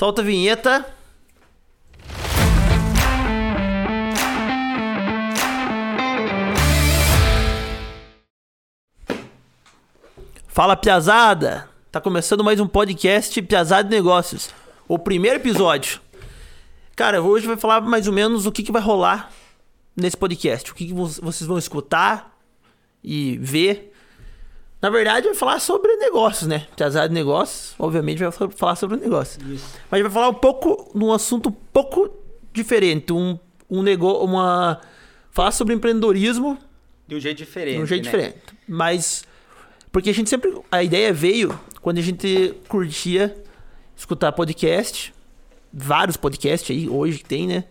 Solta a vinheta. Fala, Piazada! Tá começando mais um podcast Piazada de Negócios. O primeiro episódio. Cara, hoje vai falar mais ou menos o que, que vai rolar nesse podcast. O que, que vocês vão escutar e ver. Na verdade, vai falar sobre negócios, né? Piazada de negócios, obviamente, vai falar sobre negócios. Isso. Mas vai falar um pouco num assunto um pouco diferente. Um, um negócio. Uma. Falar sobre empreendedorismo. De um jeito diferente. De um jeito né? diferente. Mas porque a gente sempre. A ideia veio quando a gente curtia escutar podcast. Vários podcasts aí, hoje que tem, né?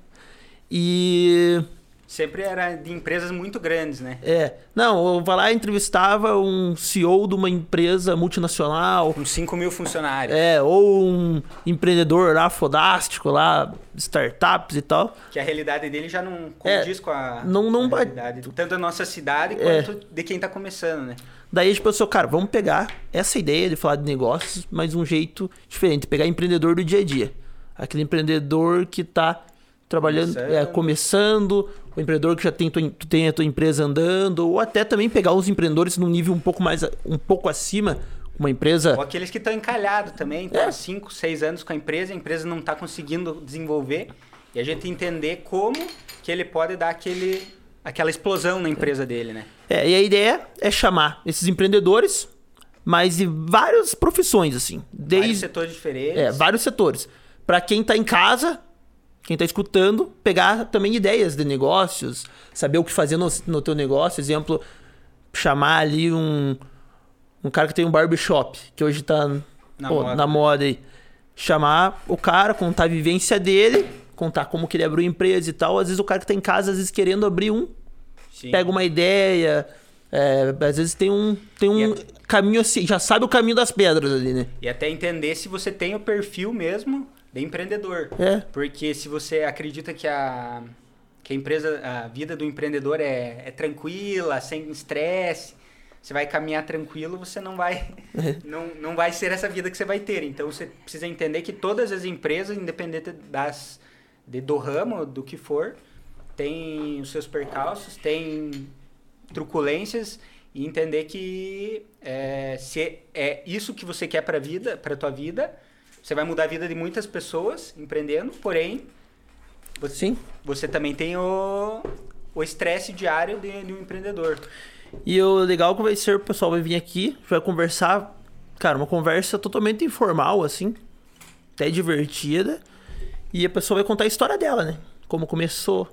E. Sempre era de empresas muito grandes, né? É. Não, eu vou lá e entrevistava um CEO de uma empresa multinacional. Com 5 mil funcionários. É, ou um empreendedor lá fodástico, lá, startups e tal. Que a realidade dele já não condiz é, com a, não, não a realidade, tanto da nossa cidade é. quanto de quem está começando, né? Daí a gente pensou, cara, vamos pegar essa ideia de falar de negócios, mas um jeito diferente. Pegar empreendedor do dia a dia. Aquele empreendedor que está trabalhando, começando. É, começando, o empreendedor que já tem, tu, tem a tua empresa andando, ou até também pegar os empreendedores num nível um pouco mais, um pouco acima, uma empresa... Ou aqueles que estão encalhados também, estão é. há 5, 6 anos com a empresa, a empresa não está conseguindo desenvolver, e a gente entender como que ele pode dar aquele, aquela explosão na empresa dele, né? É, e a ideia é chamar esses empreendedores, mas de várias profissões, assim. Desde, vários setores diferentes. É, vários setores. Para quem está em casa, quem está escutando, pegar também ideias de negócios, saber o que fazer no, no teu negócio. Exemplo, chamar ali um, um cara que tem um barbershop, que hoje está na, pô, moda. na moda aí. Chamar o cara, contar a vivência dele, contar como que ele abriu empresa e tal. Às vezes o cara que está em casa, às vezes querendo abrir um, Sim. pega uma ideia. É, às vezes tem um, tem um é... caminho assim, já sabe o caminho das pedras ali, né? E até entender se você tem o perfil mesmo de empreendedor. É. Porque se você acredita que a, que a empresa, a vida do empreendedor é, é tranquila, sem estresse, você vai caminhar tranquilo, você não vai, é. não, não vai ser essa vida que você vai ter. Então você precisa entender que todas as empresas, independente das, de, do ramo, do que for, tem os seus percalços, tem truculências e entender que é, se é isso que você quer para a vida, para tua vida, você vai mudar a vida de muitas pessoas empreendendo, porém você, Sim. você também tem o o estresse diário de, de, um empreendedor. E o legal que vai ser o pessoal vai vir aqui, vai conversar, cara, uma conversa totalmente informal assim, até divertida, e a pessoa vai contar a história dela, né? Como começou,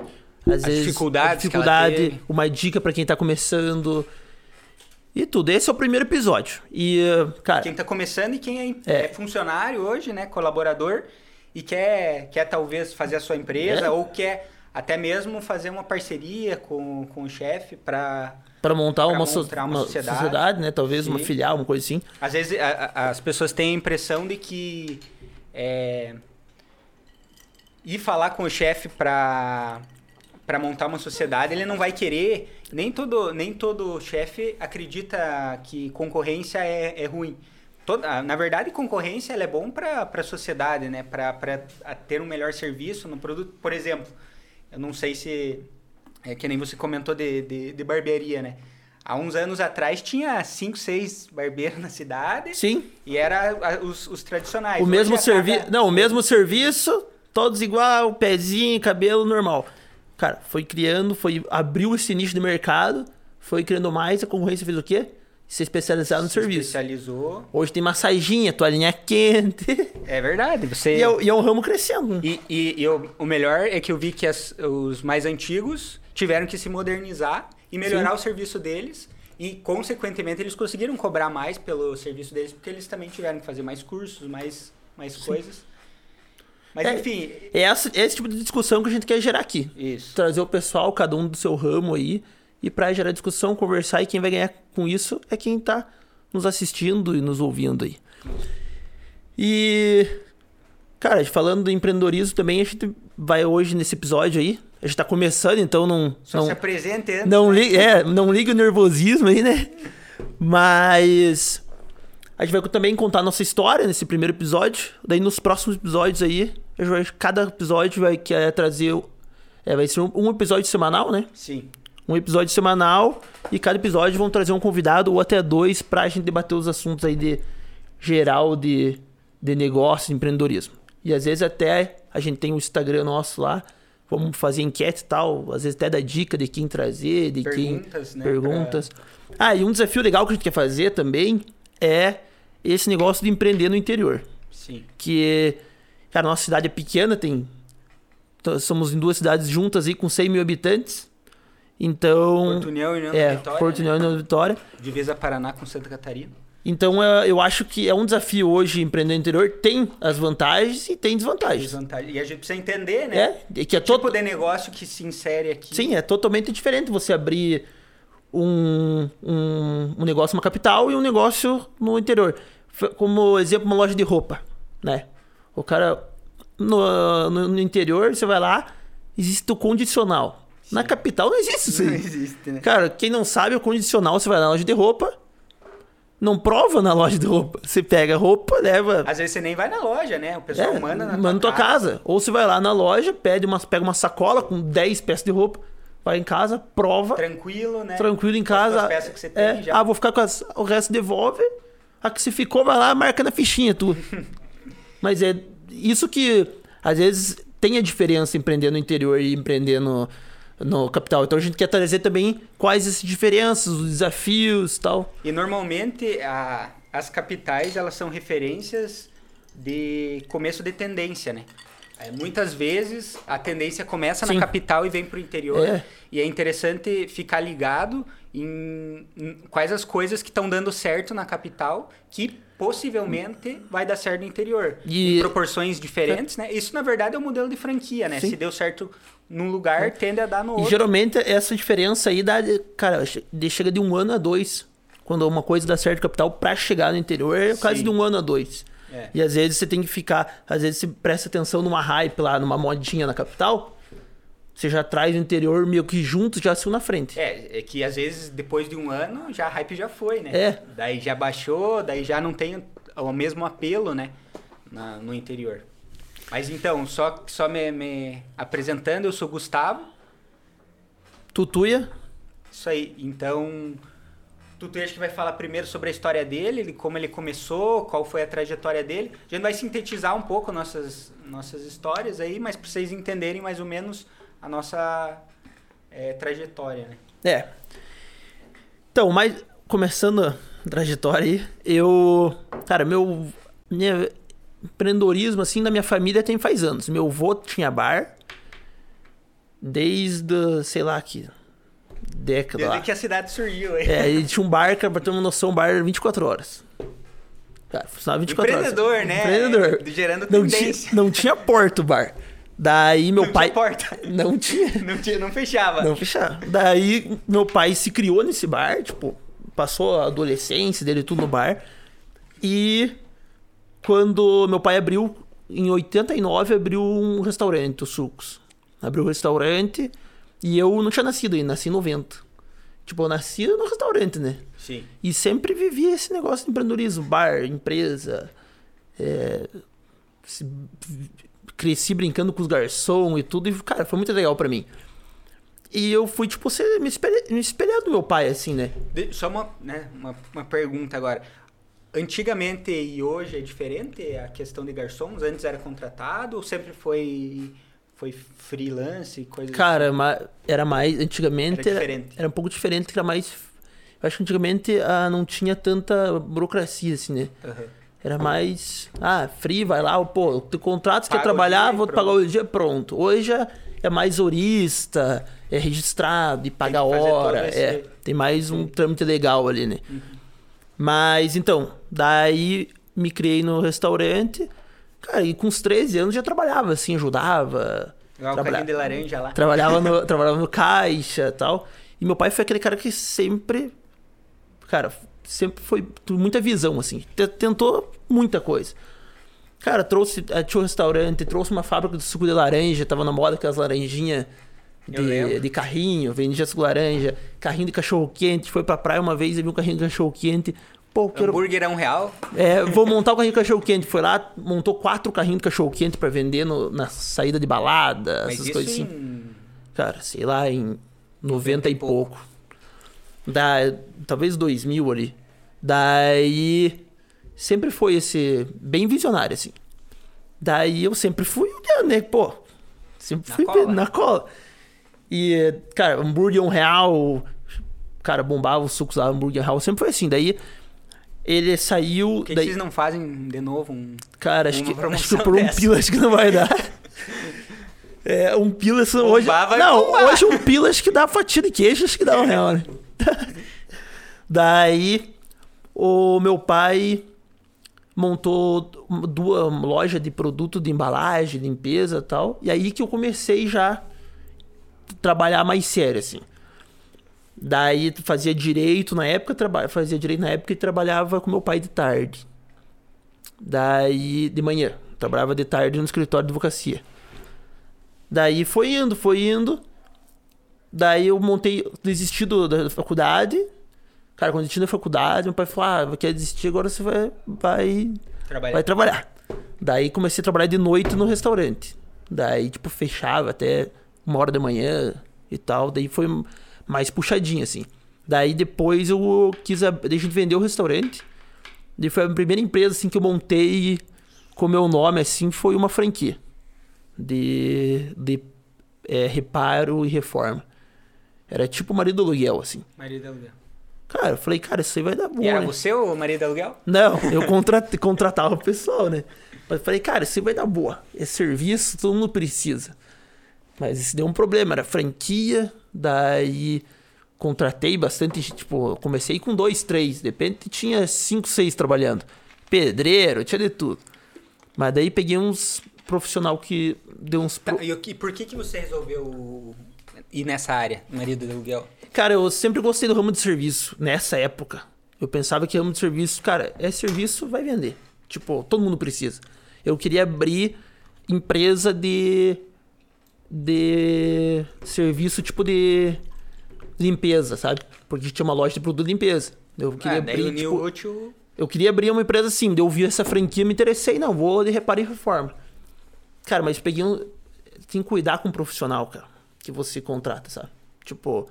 às As vezes, dificuldades dificuldade, uma dica para quem tá começando. E tudo. Esse é o primeiro episódio. E, cara. Quem tá começando e quem é, é funcionário hoje, né? Colaborador, e quer, quer talvez fazer a sua empresa, é. ou quer até mesmo fazer uma parceria com, com o chefe para para montar uma, so uma, uma sociedade. sociedade. né? Talvez Sim. uma filial, uma coisa assim. Às vezes a, a, as pessoas têm a impressão de que é, ir falar com o chefe para para montar uma sociedade, ele não vai querer. Nem todo, nem todo chefe acredita que concorrência é, é ruim. Toda, na verdade, concorrência é bom para a sociedade, né? Para ter um melhor serviço no produto. Por exemplo, eu não sei se. É que nem você comentou de, de, de barbearia, né? Há uns anos atrás tinha cinco, seis barbeiros na cidade. Sim. E era os, os tradicionais. O Hoje mesmo serviço. Cada... Não, o mesmo serviço, todos igual, pezinho, cabelo normal. Cara, foi criando, foi abriu esse nicho de mercado, foi criando mais, a concorrência fez o quê? Se especializar no Se serviço. especializou. Hoje tem massaginha, toalhinha quente. É verdade. Você... E, é, e é um ramo crescendo. E, e, e o, o, melhor é que eu vi que as, os mais antigos tiveram que se modernizar e melhorar Sim. o serviço deles. E, consequentemente, eles conseguiram cobrar mais pelo serviço deles, porque eles também tiveram que fazer mais cursos, mais, mais coisas. Mas é, enfim. É esse, esse tipo de discussão que a gente quer gerar aqui. Isso. Trazer o pessoal, cada um do seu ramo aí, e para gerar discussão, conversar, e quem vai ganhar com isso é quem tá nos assistindo e nos ouvindo aí. E. Cara, falando do empreendedorismo também, a gente vai hoje nesse episódio aí. A gente tá começando, então não. Só não, se apresente antes. Não, né? li, é, não liga o nervosismo aí, né? Mas. A gente vai também contar nossa história nesse primeiro episódio. Daí nos próximos episódios aí, a cada episódio vai querer trazer. É, vai ser um, um episódio semanal, né? Sim. Um episódio semanal. E cada episódio vão trazer um convidado ou até dois pra gente debater os assuntos aí de geral de, de negócio, de empreendedorismo. E às vezes até a gente tem o Instagram nosso lá. Vamos fazer enquete e tal. Às vezes até dar dica de quem trazer, de Perguntas, quem. né, Perguntas. Ah, e um desafio legal que a gente quer fazer também é esse negócio de empreender no interior. Sim. Que, cara, nossa cidade é pequena, tem. Somos em duas cidades juntas aí com 100 mil habitantes. Então. Porto União e União é, Vitória. Porto né? União e União da Vitória. Divisa Paraná com Santa Catarina. Então é, eu acho que é um desafio hoje empreender no interior. Tem as vantagens e tem desvantagens. Desvantagem. E a gente precisa entender, né? É, e que é O tipo de negócio que se insere aqui. Sim, é totalmente diferente você abrir um, um, um negócio numa capital e um negócio no interior. Como exemplo, uma loja de roupa, né? O cara no, no, no interior, você vai lá, existe o condicional. Na capital não existe isso Não existe, né? Cara, quem não sabe, o condicional, você vai na loja de roupa, não prova na loja de roupa. Você pega roupa, leva. Às vezes você nem vai na loja, né? O pessoal É, manda na manda tua casa. Ou você vai lá na loja, pede uma, pega uma sacola com 10 peças de roupa, vai em casa, prova, Tranquilo, né? tranquilo em as casa. peças que você tem é, já. Ah, vou ficar com as, o resto devolve. A que se ficou, vai lá, marca na fichinha tu. Mas é isso que às vezes tem a diferença empreender no interior e empreender no, no capital. Então a gente quer trazer também quais essas diferenças, os desafios tal. E normalmente a- as capitais elas são referências de começo de tendência, né? É, muitas vezes a tendência começa Sim. na capital e vem para o interior. É. E é interessante ficar ligado em, em quais as coisas que estão dando certo na capital que possivelmente vai dar certo no interior. E- Em proporções diferentes, né? Isso, na verdade, é um modelo de franquia, né? Sim. É. Se deu certo num lugar, tende a dar no E outro. geralmente essa diferença aí dá, cara, chega de um ano a dois. Quando uma coisa dá certo no capital, pra chegar no interior é quase de um ano a dois. É. E às vezes você tem que ficar, às vezes você presta atenção numa hype lá, numa modinha na capital, você já traz o interior meio que junto, já saiu na frente. É, é que às vezes depois de um ano já a hype já foi, né? É. Daí já baixou, daí já não tem o mesmo apelo, né? Na- no interior. Mas então, só, só me, me apresentando, eu sou Gustavo. Tutuia, Isso aí. Então, Tutu acho que vai falar primeiro sobre a história dele, ele- como ele começou, qual foi a trajetória dele. A gente vai sintetizar um pouco nossas, nossas histórias aí, mas para vocês entenderem mais ou menos a nossa é, trajetória, né? É. Então, mas começando a trajetória aí, eu. Cara, meu. Minha empreendedorismo, assim, da minha família tem faz anos. Meu avô tinha bar. Desde, sei lá, que. Década Desde lá. que a cidade surgiu aí. É, ele tinha um bar, cara, pra ter uma noção, um bar 24 horas. Cara, funcionava 24 Empreendedor, horas. né? Empreendedor. Gerando Não tinha, não tinha porta o bar. Daí meu Não pai. tinha porta. Não tinha. Não, tinha, não fechava. Não fechar. Daí meu pai se criou nesse bar, tipo, passou a adolescência dele tudo no bar. E quando meu pai abriu, em 89, abriu um restaurante, o Sucos. Abriu um restaurante e eu não tinha nascido ainda, nasci em 90. Tipo, eu nasci no restaurante, né? Sim. E sempre vivi esse negócio de empreendedorismo, bar, empresa. é, se- cresci brincando com os garçons e tudo, e, cara, foi muito legal pra mim. E eu fui, tipo, ser, me, espelhar, me espelhar do meu pai, assim, né? Só uma, né, uma, uma pergunta agora. Antigamente e hoje é diferente a questão de garçons? Antes era contratado ou sempre foi, foi freelance e coisa Cara, ma- era mais. Antigamente Era era, diferente. era um pouco diferente, que era mais. Eu acho que antigamente ah, não tinha tanta burocracia, assim, né? assim? Aham. Era mais. Ah, free, vai lá, pô, te contrato, quer trabalhar, dia vou te pagar o dia, pronto. Hoje é, é mais horista, é registrado e paga hora. esse- É, tem mais um trâmite legal ali, né? Mas então, daí me criei no restaurante. Cara, e com uns 13 anos já trabalhava, assim, ajudava. Igual o Trabalha- carinho de laranja lá. Trabalhava no, trabalhava no caixa e tal. E meu pai foi aquele cara que sempre. Cara, sempre foi muita visão, assim. Te- Tentou muita coisa. Cara, trouxe. eh, Tinha um restaurante, trouxe uma fábrica de suco de laranja, tava na moda aquelas laranjinhas de, de carrinho, vendia suco de laranja, carrinho de cachorro quente. Foi pra praia uma vez e viu um carrinho de cachorro quente. Pô, quero... Hambúrguer é um real. É, vou montar o carrinho de cachorro-quente. Foi lá, montou quatro carrinhos de cachorro-quente pra vender no- na saída de balada, Mas essas coisas assim. em... Cara, sei lá, em 90 e pouco. Da, talvez 2000 ali. Daí, sempre foi esse, bem visionário, assim. Daí eu sempre fui olhando, né, pô. Sempre Na fui cola. na cola. E, cara, hambúrguer um real, cara, bombava os sucos lá, hambúrguer real, sempre foi assim. Daí, ele saiu... Por que, que daí, vocês não fazem de novo um... Cara, acho que, acho que por um pila acho que não vai dar. É, um pila isso hoje. Não, bombar. hoje um pila acho que dá fatia de queijo, acho que dá um real, né? Daí, o meu pai montou duas lojas de produto de embalagem, limpeza e tal. E aí que eu comecei já a trabalhar mais sério, assim. Daí fazia direito na época, traba- fazia direito na época e trabalhava com meu pai de tarde. Daí, de manhã. Trabalhava de tarde no escritório de advocacia. Daí foi indo, foi indo. Daí eu montei, desisti do- da faculdade. Cara, quando eu desisti da faculdade, meu pai falou: Ah, quer desistir, agora você vai, vai, Trabalhar. vai trabalhar. Daí comecei a trabalhar de noite no restaurante. Daí, tipo, fechava até uma hora da manhã e tal. Daí foi mais puxadinho, assim. Daí depois eu quis. a gente vendeu o restaurante. Daí foi a primeira empresa, assim, que eu montei com meu nome, assim, foi uma franquia. De, de é, reparo e reforma. Era tipo marido do aluguel, assim. Marido de aluguel. Cara, eu falei, cara, isso aí vai dar bom, E era né? você o marido de aluguel? Não, eu contrat- contratava o pessoal, né? Mas falei, cara, isso aí vai dar boa. É serviço, todo mundo precisa. Mas isso deu um problema, era franquia, daí contratei bastante, tipo, comecei com dois, três, de repente tinha cinco, seis trabalhando. Pedreiro, tinha de tudo. Mas daí peguei uns profissional que deu uns... Tá, e, que- por que, que você resolveu ir nessa área, marido de aluguel? Cara, eu sempre gostei do ramo de serviço, nessa época. Eu pensava que ramo de serviço, cara, é serviço, vai vender. Tipo, todo mundo precisa. Eu queria abrir empresa de. De serviço tipo de limpeza, sabe? Porque tinha uma loja de produto de limpeza. Eu queria ah, daí abrir. tipo, o útil... eu queria abrir uma empresa assim, eu vi essa franquia, me interessei, não, vou de reparo e reforma. Cara, mas peguei um. Tem que cuidar com um profissional, cara, que você contrata, sabe? Tipo,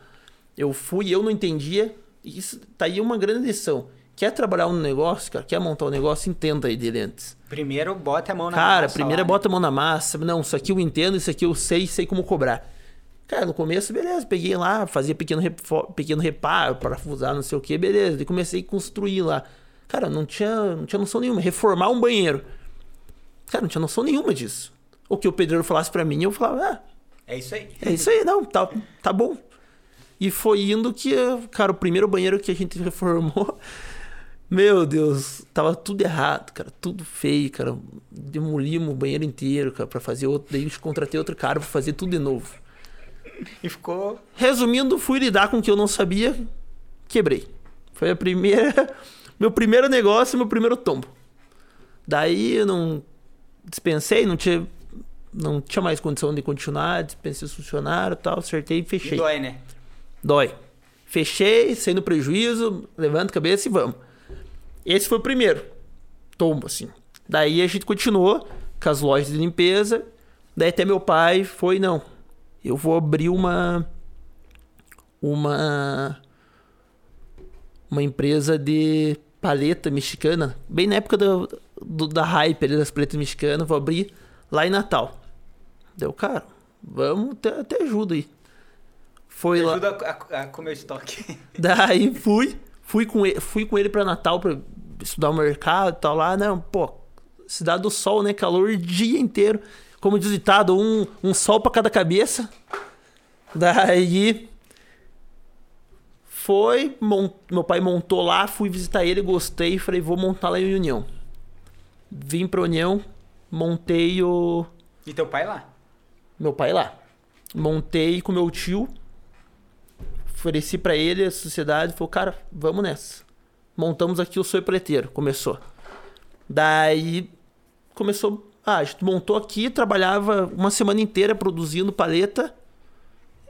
eu fui, eu não entendia. Isso tá aí uma grande lição. Quer trabalhar um negócio, cara, quer montar um negócio, entenda aí dele antes. Primeiro bota a mão na Cara, massa primeiro lá, né? bota a mão na massa. Não, isso aqui eu entendo, isso aqui eu sei, sei como cobrar. Cara, no começo, beleza, peguei lá, fazia pequeno, pequeno reparo, parafusar, não sei o que, beleza. E comecei a construir lá. Cara, não tinha, não tinha noção nenhuma. Reformar um banheiro. Cara, não tinha noção nenhuma disso. O que o pedreiro falasse pra mim, eu falava, ah, É isso aí. é isso aí, não, tá, tá bom. E foi indo que, cara, o primeiro banheiro que a gente reformou, meu Deus, tava tudo errado, cara, tudo feio, cara. Demolimos o banheiro inteiro, cara, pra fazer outro. Daí eu contratei outro cara pra fazer tudo de novo. E ficou... Resumindo, fui lidar com o que eu não sabia, quebrei. Foi a primeira. Meu primeiro negócio, meu primeiro tombo. Daí eu não dispensei, não tinha, não tinha mais condição de continuar, dispensei os funcionários e tal, acertei e E fechei. dói, né? Dói. Fechei, no prejuízo, levanta a cabeça e vamos. Esse foi o primeiro tombo, assim. Daí a gente continuou com as lojas de limpeza. Daí até meu pai foi, não, eu vou abrir uma. Uma. Uma empresa de paleta mexicana. Bem na época do, do- da hype ali das paletas mexicanas. Vou abrir lá em Natal. Deu, cara, vamos, até, até ajuda aí. Foi lá. Ajuda a, a, a comer estoque. Daí fui, fui com ele, fui com ele para Natal para estudar o mercado e tal lá, não, pô, cidade do sol, né, calor o dia inteiro. Como diz o ditado, um, um sol para cada cabeça. Daí foi, mon- meu pai montou lá, fui visitar ele, gostei, falei, vou montar lá em União. Vim pra União, montei o E teu pai lá? meu pai lá. Montei com meu tio. Ofereci pra ele a sociedade. Falou, cara, vamos nessa. Montamos aqui o Sonho Preteiro. Começou. Daí começou. Ah, a gente montou aqui, trabalhava uma semana inteira produzindo paleta.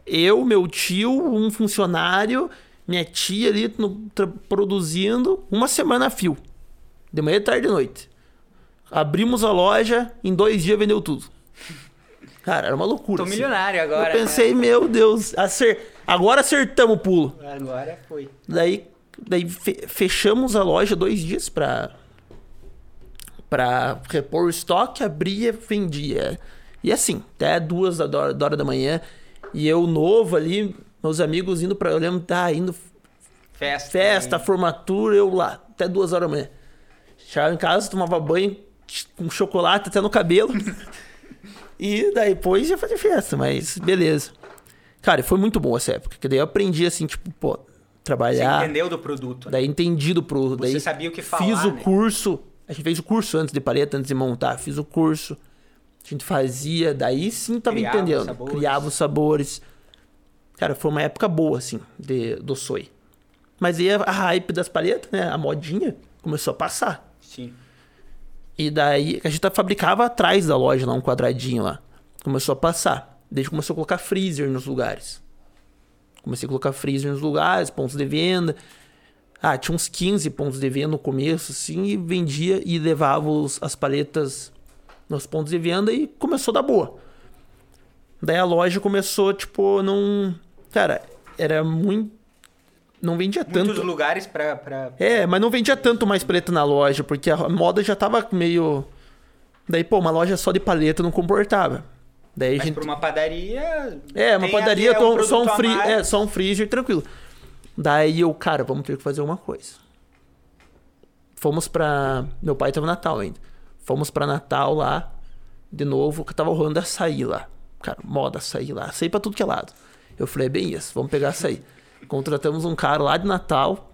Eu, meu tio, um funcionário minha tia ali no, produzindo uma semana a fio. De manhã, tarde e noite. Abrimos a loja, em dois dias vendeu tudo. Cara, era uma loucura. Tô assim. milionário agora. Eu pensei, né? meu Deus, acer... agora acertamos o pulo. Agora foi. Daí, daí fechamos a loja dois dias pra, pra repor o estoque, abria, vendia. E assim, até duas da hora, da hora da manhã. E eu novo ali, meus amigos indo pra. Eu lembro, tá indo. Festa. Festa, formatura, eu lá, até duas horas da manhã. Chegava em casa, tomava banho com chocolate até no cabelo. e daí depois ia fazer festa, mas beleza. Cara, foi muito bom essa época, que daí eu aprendi assim, tipo, pô, trabalhar. Você entendeu do produto. Né? Daí entendi do produto. Você daí sabia o que falar, Fiz o né? curso. A gente fez o curso antes de paleta, antes de montar. Fiz o curso. A gente fazia, daí sim tava Criava entendendo. os sabores. Criava os sabores. Cara, foi uma época boa, assim, de, do Soy. Mas aí a hype das paletas, né? A modinha começou a passar. Sim. E daí a gente fabricava atrás da loja lá, um quadradinho lá. Começou a passar. Desde começou a colocar freezer nos lugares. Comecei a colocar freezer nos lugares, pontos de venda. Ah, tinha uns 15 pontos de venda no começo, assim, e vendia e levava os, as paletas nos pontos de venda e começou a dar boa. Daí a loja começou, tipo, não. Cara, era muito. Não vendia Muitos tanto. lugares pra, pra. É, mas não vendia tanto mais paleta na loja, porque a moda já tava meio. Daí, pô, uma loja só de paleta não comportava. Daí Mas gente. pra uma padaria. É, uma padaria, ali, é tô- só, um a free, mais. é, só um freezer, tranquilo. Daí eu, cara, vamos ter que fazer uma coisa. Fomos pra. Meu pai tava no Natal ainda. Fomos pra Natal lá, de novo, que tava rolando açaí lá. Cara, moda açaí lá. Açaí pra tudo que é lado. Eu falei, é bem isso, vamos pegar açaí. Contratamos um cara lá de Natal.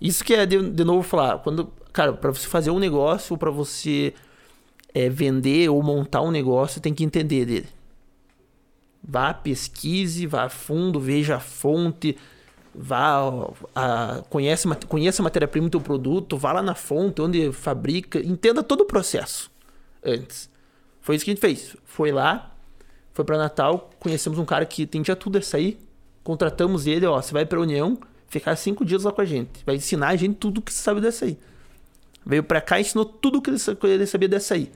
Isso que é, de, de novo, falar, quando. Cara, pra você fazer um negócio, pra você é, vender ou montar um negócio, tem que entender dele. Vá, pesquise, vá a fundo, veja a fonte, vá, a, conhece, conheça a matéria-prima do teu produto, vá lá na fonte, onde fabrica, entenda todo o processo antes. Foi isso que a gente fez. Foi lá, foi para Natal, conhecemos um cara que entendia tudo isso aí, contratamos ele, ó, você vai pra União, ficar cinco dias lá com a gente, vai ensinar a gente tudo que você sabe dessa aí. Veio pra cá e ensinou tudo que ele sabia dessa aí.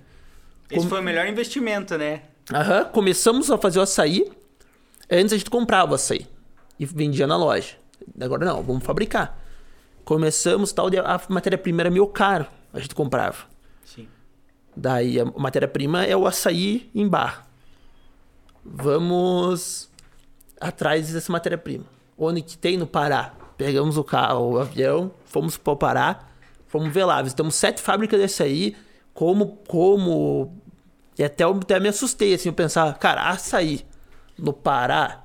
Esse Como- foi o melhor investimento, né? Aham, começamos a fazer o açaí. Antes a gente comprava o açaí e vendia na loja. Agora não, vamos fabricar. Começamos tal, a matéria-prima era meio caro, a gente comprava. Sim. Daí a matéria-prima é o açaí em barra. Vamos atrás dessa matéria-prima. Onde que tem no Pará? Pegamos o carro, o avião, fomos para o Pará, fomos ver lá. Visitamos sete fábricas de açaí. Como, como... E até eu até me assustei, assim, eu pensava, cara, açaí no Pará?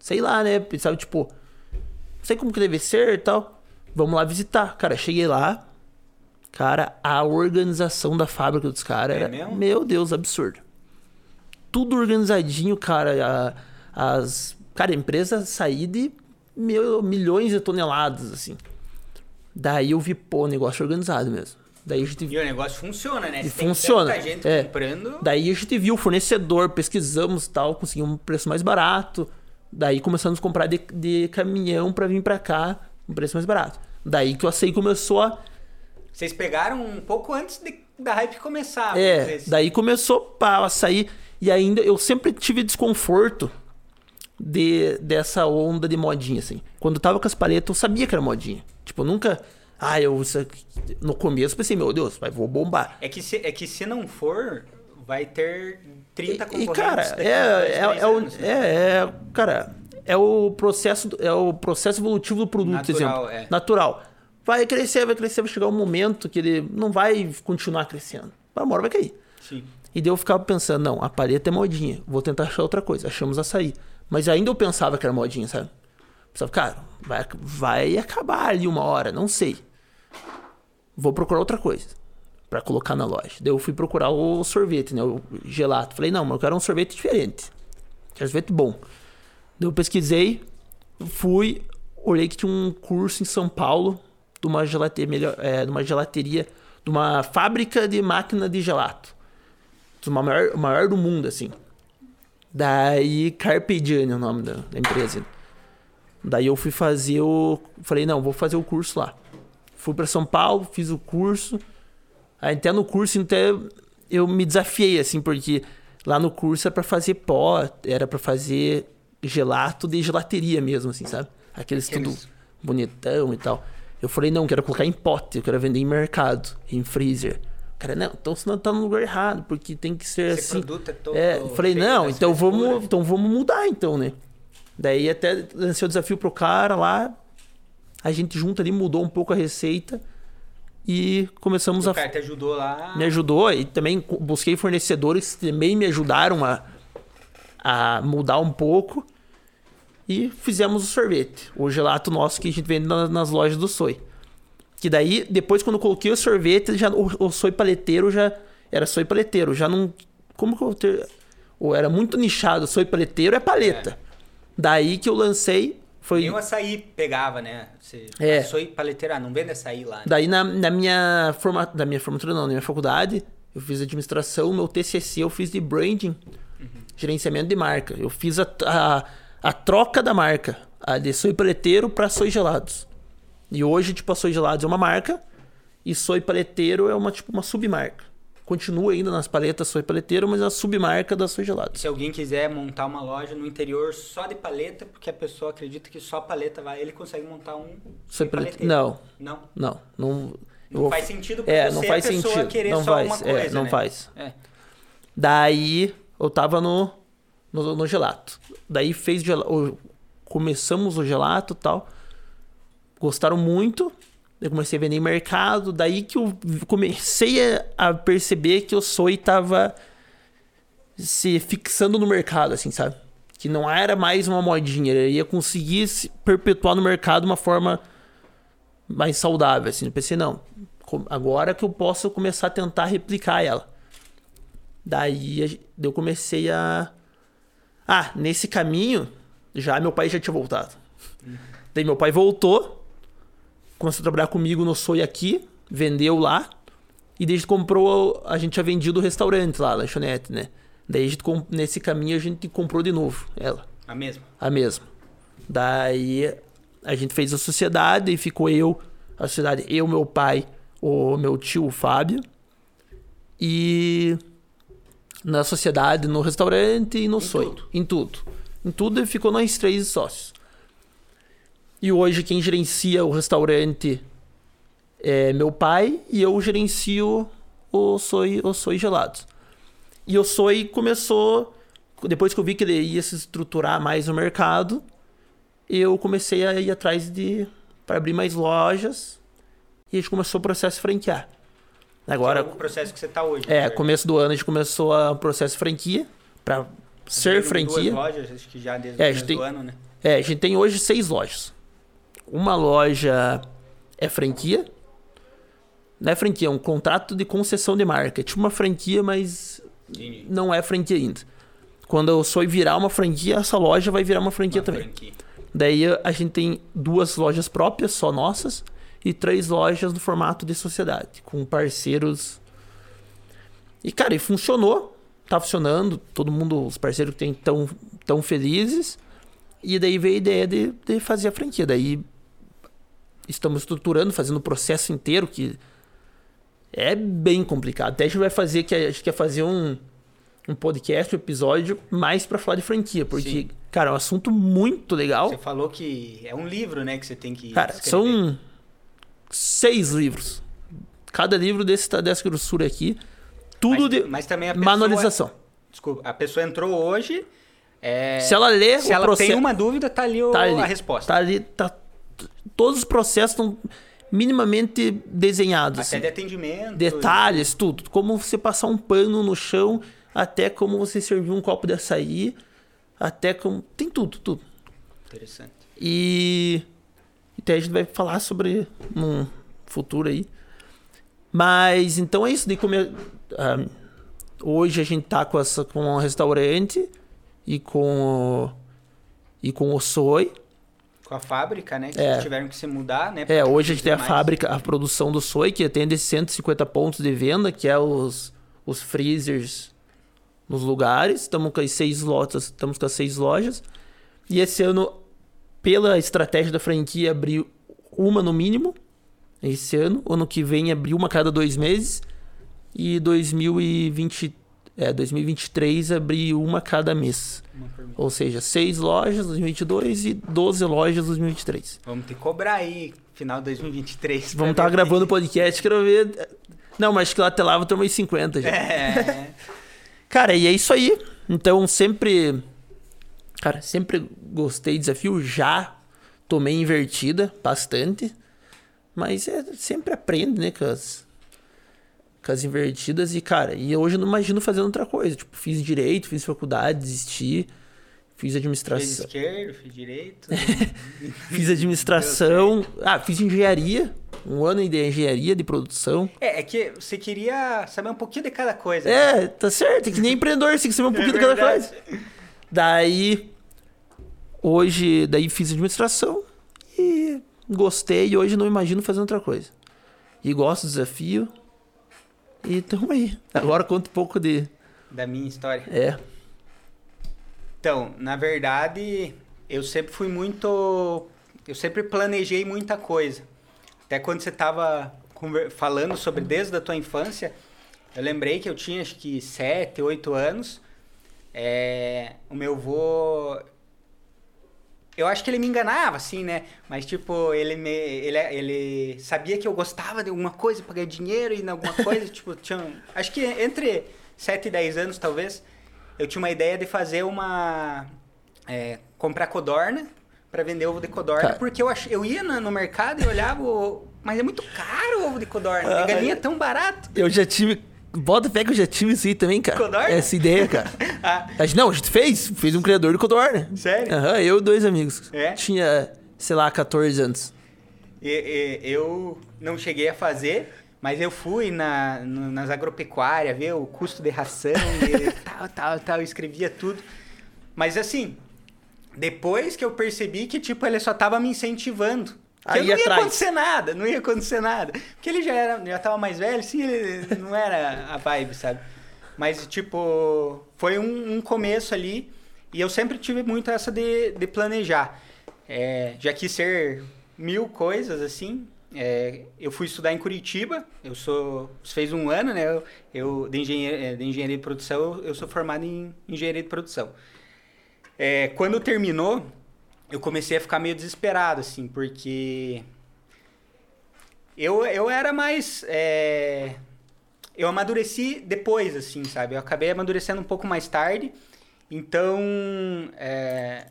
Sei lá, né? Pensava, tipo, não sei como que deve ser e tal. Vamos lá visitar. Cara, cheguei lá, Cara, a organização da fábrica dos caras É era, mesmo? meu Deus, absurdo. Tudo organizadinho, cara. a- as, cara, a empresa saía de meu, milhões de toneladas, assim. Daí eu vi, pô, o negócio organizado mesmo. Daí a gente E o negócio funciona, né? E tem funciona, tanta gente é. comprando. Daí a gente viu o fornecedor, pesquisamos tal, conseguimos um preço mais barato. Daí começamos a comprar de, de caminhão pra vir pra cá, um preço mais barato. Daí que o açaí começou a. Vocês pegaram um pouco antes de- da hype começar. É, assim. daí começou pá, o açaí. E ainda eu sempre tive desconforto de, dessa onda de modinha, assim. Quando eu tava com as paletas, eu sabia que era modinha. Tipo, eu nunca. Ah, eu. No começo pensei, meu Deus, vai, vou bombar. É que, se, é que se não for, vai ter 30 E, concorrentes. cara, daqui é, a é, é, anos, né? é, é, cara, é o processo, é o processo evolutivo do produto, Natural, exemplo. é. Natural. Vai crescer, vai crescer, vai chegar um momento que ele não vai continuar crescendo. Uma hora vai cair. Sim. E daí eu ficava pensando, não, a paleta é modinha, vou tentar achar outra coisa. Achamos açaí. Mas ainda eu pensava que era modinha, sabe? Pensava, cara, vai, vai acabar ali uma hora, não sei. Vou procurar outra coisa pra colocar na loja. Daí eu fui procurar o sorvete, né? O gelato. Falei, não, mas eu quero um sorvete diferente. Quero um sorvete bom. Daí eu pesquisei, fui, olhei que tinha um curso em São Paulo de uma gelateria, melhor, é, de uma gelateria, de uma fábrica de máquina de gelato. Uma maior, maior do mundo, assim. Daí, Carpe Diem é o nome da, da empresa. Daí eu fui fazer o. Falei, não, vou fazer o curso lá. Fui para São Paulo, fiz o curso. Aí até no curso, até eu me desafiei, assim, porque lá no curso era pra fazer pó, era para fazer gelato de gelateria mesmo, assim, sabe? Aqueles, Aqueles... tudo bonitão e tal. Eu falei, não, quero colocar em pote, eu quero vender em mercado, em freezer. Cara, não, então você não tá no lugar errado, porque tem que ser Esse assim. Produto é, todo é, eu falei, não, então vamos, então vamos mudar então, né? Daí até lancei o desafio pro cara lá. A gente junto ali mudou um pouco a receita e começamos o a. O cara te ajudou lá. Me ajudou e também busquei fornecedores que também me ajudaram a, a mudar um pouco. E fizemos o sorvete, o gelato nosso que a gente vende nas, nas lojas do Soi. Que daí, depois quando eu coloquei o sorvete, já, o, o Soi paleteiro já. Era Soi paleteiro, já não. Como que eu ter. Ou era muito nichado, Soi paleteiro é paleta. É. Daí que eu lancei. Foi... Nem o açaí pegava, né? Você é. Soi paleteiro, ah, não vende açaí lá. Né? Daí na, na minha forma, da minha formatura, não, na minha faculdade, eu fiz administração, meu TCC eu fiz de branding, uhum. gerenciamento de marca. Eu fiz a, a a troca da marca. A de Soy Paleteiro para Soy Gelados. E hoje, tipo, a Soy Gelados é uma marca e Soy Paleteiro é uma, tipo, uma submarca. Continua ainda nas paletas Soy Paleteiro, mas é a submarca da Soy Gelados. Se alguém quiser montar uma loja no interior só de paleta, porque a pessoa acredita que só paleta vai, ele consegue montar um Soy Paleteiro. Não. Não? Não. Não, não faz sentido para é, você não faz a pessoa sentido. querer não só faz, uma coisa, é, não né? faz. É. Daí, eu tava no no, no gelato. Daí fez gelato, começamos o gelato tal. Gostaram muito. Eu comecei a vender em mercado. Daí que eu comecei a perceber que o Soy tava se fixando no mercado, assim, sabe? Que não era mais uma modinha. Ele ia conseguir se perpetuar no mercado de uma forma mais saudável, assim. Eu pensei, não. Agora que eu posso começar a tentar replicar ela. Daí eu comecei a ah, nesse caminho, já meu pai já tinha voltado. Uhum. Daí meu pai voltou, começou a trabalhar comigo no Soy aqui, vendeu lá. E desde que comprou, a gente tinha vendido o restaurante lá, a lanchonete, né? Daí gente, nesse caminho a gente comprou de novo ela. A mesma? A mesma. Daí a gente fez a sociedade e ficou eu, a sociedade, eu, meu pai, o meu tio, o Fábio. E na sociedade, no restaurante e no em sonho. Tudo. Em tudo. Em tudo ficou nós três sócios. E hoje quem gerencia o restaurante é meu pai e eu gerencio o Soy, o Soy Gelados. E o Soy começou, depois que eu vi que ele ia se estruturar mais no mercado, eu comecei a ir atrás de para abrir mais lojas e a gente começou o processo de franquear. Agora, é o processo que você está hoje. É, né? começo do ano a gente começou o processo de franquia para ser franquia. Duas lojas, acho que já desde é, o começo tem, do ano, né? É, a gente tem hoje seis lojas. Uma loja é franquia. Não é franquia, é um contrato de concessão de marca. É tipo uma franquia, mas não é franquia ainda. Quando eu sou virar uma franquia, essa loja vai virar uma franquia uma também. Franquia. Daí a gente tem duas lojas próprias, só nossas e três lojas no formato de sociedade, com parceiros. E, cara, e funcionou. Tá funcionando. Todo mundo, os parceiros que tem tão, tão felizes. E daí veio a ideia de, de fazer a franquia. Daí estamos estruturando, fazendo o processo inteiro, que é bem complicado. Até a gente vai fazer, que a gente quer fazer um, um podcast, um episódio, mais para falar de franquia. Porque, Sim. cara, é um assunto muito legal. Você falou que é um livro, né, que você tem que. Cara, escrever. são seis livros. Cada livro desse, dessa grossura aqui. Tudo mas, de mas também a pessoa, manualização. Desculpa, a pessoa entrou hoje. É, se ela lê se ela processo, tem uma dúvida, tá ali, o, tá ali, a resposta. Tá ali, tá, todos os processos estão minimamente desenhados. Até assim. de atendimento. Detalhes, tudo. Como você passar um pano no chão, até como você servir um copo de açaí, até como. Tem tudo, tudo. Interessante. E então a gente vai falar sobre um futuro aí. Mas então é isso. De comer, um, hoje a gente tá com, essa, com o restaurante e com o, e com o Soy. Com a fábrica, né? Que é. tiveram que se mudar, né? É, hoje a gente tem a mais. fábrica, a produção do Soy, que atende 150 pontos de venda, que é os, os freezers nos lugares. Estamos com as seis lojas, estamos com as seis lojas. E esse ano pela estratégia da franquia, abrir uma no mínimo esse ano. Ano que vem, abrir uma cada dois meses. E 2020, é, 2023, abrir uma cada mês. Ou seja, seis lojas 2022 e 12 lojas 2023. Vamos ter que cobrar aí, final de 2023. Vamos estar tá gravando o podcast, quero ver. Não, mas acho que lá até lá ter umas 50 já. É. Cara, e é isso aí. Então, sempre. Cara, sempre gostei de desafio. Já tomei invertida bastante. Mas é, sempre aprende, né, as, com as invertidas. E, cara, e hoje eu não imagino fazendo outra coisa. Tipo, fiz direito, fiz faculdade, desisti. Fiz administração. Fiz esquerdo, fiz direito. fiz administração. ah, fiz engenharia. Um ano de engenharia de produção. É, é que você queria saber um pouquinho de cada coisa. É, né? tá certo. É que nem empreendedor, você tem que saber um pouquinho é de cada coisa. Daí, hoje, daí fiz administração e gostei. E hoje não imagino fazendo outra coisa. E gosto do desafio. E tamo aí. Agora conta um pouco de... Da minha história. É. Então, na verdade, eu sempre fui muito. Eu sempre planejei muita coisa. Até quando você estava falando sobre desde a tua infância, eu lembrei que eu tinha acho que 7, 8 anos. É, o meu avô. Eu acho que ele me enganava, assim, né? Mas, tipo, ele me, ele, ele sabia que eu gostava de alguma coisa para ganhar dinheiro e alguma coisa, tipo, tinha. Acho que entre 7 e 10 anos, talvez eu tinha uma ideia de fazer uma. É, comprar codorna para vender ovo de codorna, Cara. porque eu, ach, eu ia no, no mercado e olhava, o, mas é muito caro o ovo de codorna, ah, galinha é tão barato. Eu já tive. Bota fé que eu já tive isso aí também, cara. Codorna? Essa ideia, cara. ah. Não, a gente fez. Fez um criador de codorna. Sério? Aham, eu e dois amigos. É? Tinha, sei lá, 14 anos. E, e, eu não cheguei a fazer, mas eu fui na, no, nas agropecuárias ver o custo de ração e tal, tal, tal, eu escrevia tudo. Mas assim, depois que eu percebi que, tipo, ele só tava me incentivando. Aí não ia atrás. acontecer nada, não ia acontecer nada. Porque ele já era, já tava mais velho, sim, ele não era a vibe, sabe? Mas, tipo, foi um, um começo ali. E eu sempre tive muito essa de, de planejar. É, já quis ser mil coisas, assim. É, eu fui estudar em Curitiba, eu sou. fez um ano, né? Eu, eu de, engenharia, é, de engenharia de produção, eu sou formado em engenharia de produção. É, quando terminou, eu comecei a ficar meio desesperado, assim, porque. Eu, eu era mais. É, eu amadureci depois, assim, sabe? Eu acabei amadurecendo um pouco mais tarde. Então. É,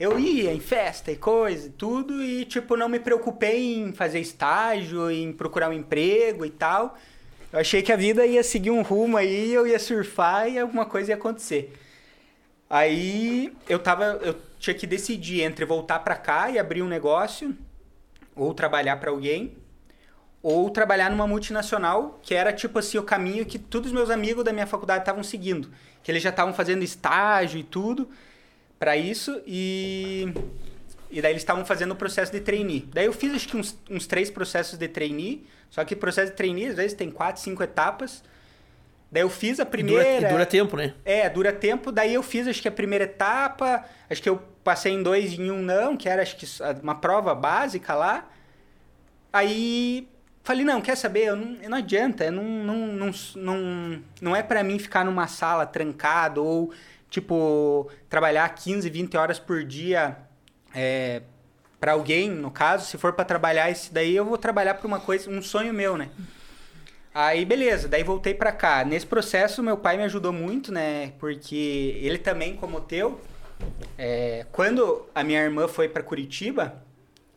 eu ia em festa e coisa e tudo, e tipo, não me preocupei em fazer estágio, em procurar um emprego e tal. Eu achei que a vida ia seguir um rumo aí, eu ia surfar e alguma coisa ia acontecer. Aí eu tava, eu tinha que decidir entre voltar para cá e abrir um negócio, ou trabalhar para alguém, ou trabalhar numa multinacional, que era tipo assim o caminho que todos os meus amigos da minha faculdade estavam seguindo, que eles já estavam fazendo estágio e tudo para isso e e daí eles estavam fazendo o processo de trainee. Daí eu fiz acho que uns, uns três processos de trainee, só que processo de trainee às vezes tem quatro, cinco etapas. Daí eu fiz a primeira. Dura, dura tempo, né? É, dura tempo. Daí eu fiz acho que a primeira etapa, acho que eu passei em dois e em um não, que era acho que uma prova básica lá. Aí falei, não, quer saber? Eu não, não adianta, não, não, não, não, não é para mim ficar numa sala trancado ou tipo, trabalhar 15, 20 horas por dia é, para alguém, no caso, se for para trabalhar esse daí, eu vou trabalhar para uma coisa, um sonho meu, né? Aí, beleza, daí voltei para cá. Nesse processo, meu pai me ajudou muito, né? Porque ele também, como o teu, é, quando a minha irmã foi para Curitiba,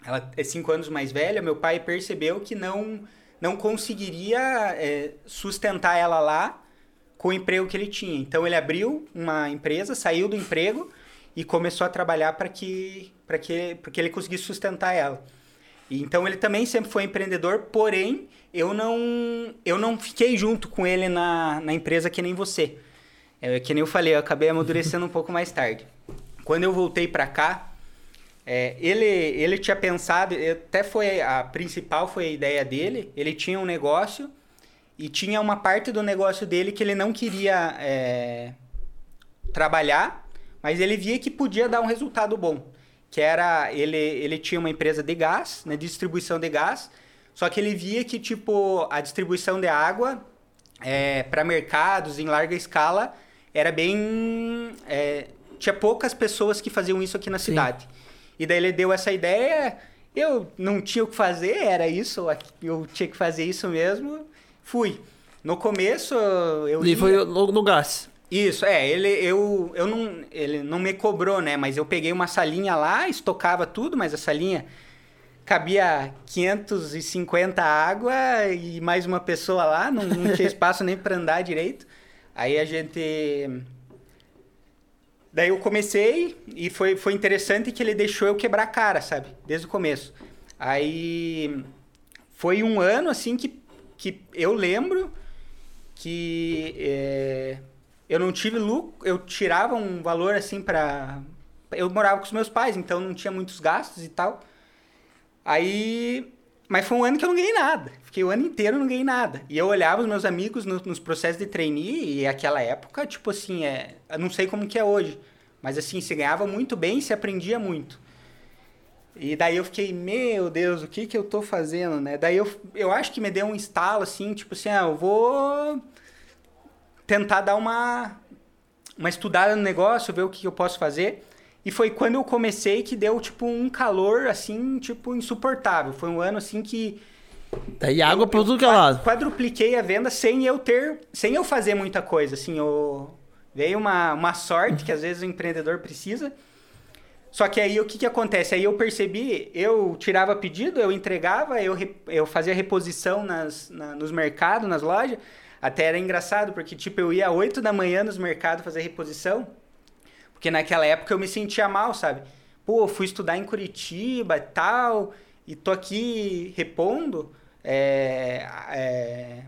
ela é cinco anos mais velha, meu pai percebeu que não, não conseguiria é, sustentar ela lá com o emprego que ele tinha. Então ele abriu uma empresa, saiu do emprego e começou a trabalhar para que, para que, ele conseguisse sustentar ela. Então ele também sempre foi empreendedor, porém eu não, eu não fiquei junto com ele na, na empresa que nem você. É, que nem eu falei, eu acabei amadurecendo um pouco mais tarde. Quando eu voltei para cá, é, ele, ele tinha pensado, até foi a principal foi a ideia dele, ele tinha um negócio e tinha uma parte do negócio dele que ele não queria é, trabalhar, mas ele via que podia dar um resultado bom. Que era ele ele tinha uma empresa de gás, né, distribuição de gás, só que ele via que tipo a distribuição de água é, para mercados em larga escala era bem é, tinha poucas pessoas que faziam isso aqui na Sim. cidade. E daí ele deu essa ideia, eu não tinha o que fazer, era isso, eu tinha que fazer isso mesmo, fui. No começo eu E ia- foi no, no gás. Isso, é, ele, eu, eu não, ele não me cobrou, né? Mas eu peguei uma salinha lá, estocava tudo, mas a salinha cabia 550 água e mais uma pessoa lá, não, não tinha espaço nem para andar direito. Aí a gente. Daí eu comecei e foi, foi interessante que ele deixou eu quebrar a cara, sabe? Desde o começo. Aí foi um ano assim que, que eu lembro que é, eu não tive lucro, eu tirava um valor assim pra. Eu morava com os meus pais, então não tinha muitos gastos e tal. Aí. Mas foi um ano que eu não ganhei nada. Fiquei o ano inteiro não ganhei nada. E eu olhava os meus amigos no- nos processos de trainee e aquela época, tipo assim, é, eu não sei como que é hoje. Mas assim, se ganhava muito bem, se aprendia muito. E daí eu fiquei, meu Deus, o que que eu tô fazendo, né? Daí eu, eu acho que me deu um estalo, assim, tipo assim, ah, eu vou tentar dar uma, uma estudada no negócio, ver o que eu posso fazer. E foi quando eu comecei que deu, tipo, um calor, assim, tipo, insuportável. Foi um ano, assim, que... Daí água eu- pra eu tudo que é lado. Quadrupliquei a venda sem eu ter... Sem eu fazer muita coisa, assim, eu... Veio uma, uma sorte que às vezes o empreendedor precisa. Só que aí o que, que acontece? Aí eu percebi, eu tirava pedido, eu entregava, eu, eu fazia reposição nas, na- nos mercados, nas lojas. Até era engraçado, porque tipo, eu ia às 8 da manhã nos mercados fazer reposição. Porque naquela época eu me sentia mal, sabe? Pô, fui estudar em Curitiba e tal, e tô aqui repondo é, é,